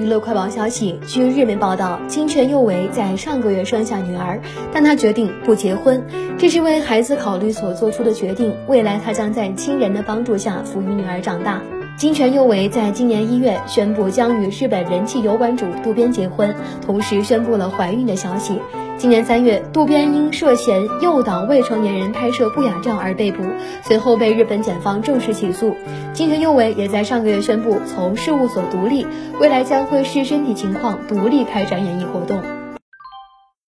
娱乐快报消息，据日媒报道，金泉佑为在上个月生下女儿，但她决定不结婚，这是为孩子考虑所做出的决定。未来她将在亲人的帮助下抚育女儿长大。金泉佑为在今年一月宣布将与日本人气油管主渡边结婚，同时宣布了怀孕的消息。今年三月，渡边因涉嫌诱导未成年人拍摄不雅照而被捕，随后被日本检方正式起诉。金泉佑为也在上个月宣布从事务所独立，未来将会视身体情况独立开展演艺活动。